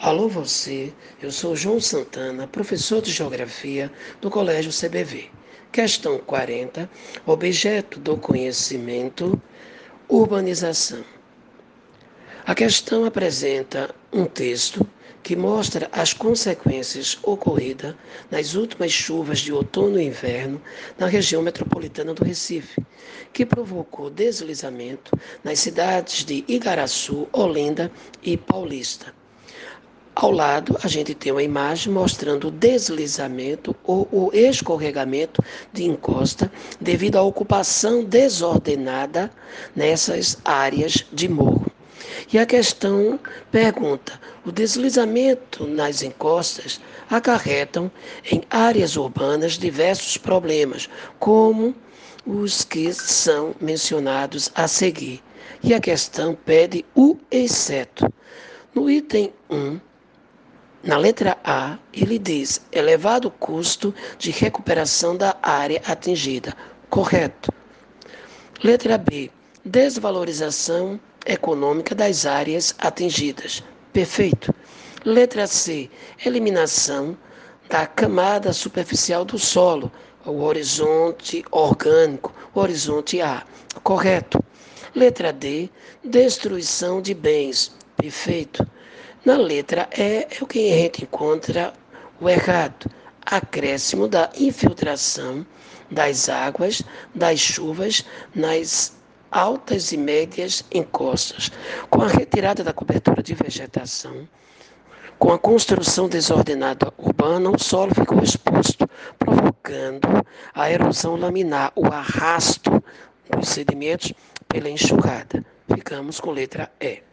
Alô você, eu sou João Santana, professor de Geografia do Colégio CBV. Questão 40, objeto do conhecimento, urbanização. A questão apresenta um texto que mostra as consequências ocorridas nas últimas chuvas de outono e inverno na região metropolitana do Recife, que provocou deslizamento nas cidades de Igaraçu, Olinda e Paulista. Ao lado, a gente tem uma imagem mostrando o deslizamento ou o escorregamento de encosta devido à ocupação desordenada nessas áreas de morro. E a questão pergunta: o deslizamento nas encostas acarretam em áreas urbanas diversos problemas, como os que são mencionados a seguir. E a questão pede o exceto. No item 1, na letra A, ele diz elevado custo de recuperação da área atingida. Correto. Letra B, desvalorização econômica das áreas atingidas. Perfeito. Letra C, eliminação da camada superficial do solo, o horizonte orgânico, o horizonte A. Correto. Letra D, destruição de bens. Perfeito. Na letra E é o que a gente encontra o errado, acréscimo da infiltração das águas das chuvas nas altas e médias encostas, com a retirada da cobertura de vegetação. Com a construção desordenada urbana, o solo ficou exposto, provocando a erosão laminar, o arrasto dos sedimentos pela enxurrada. Ficamos com letra E.